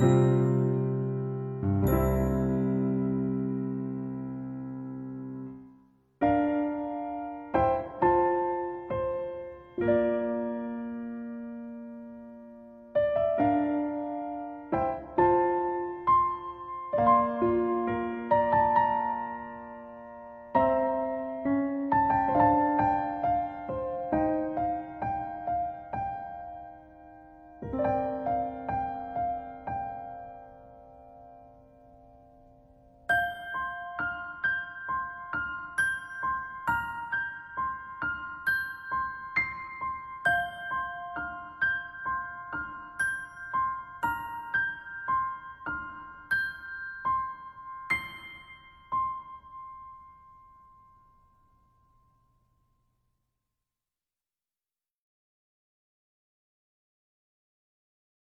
you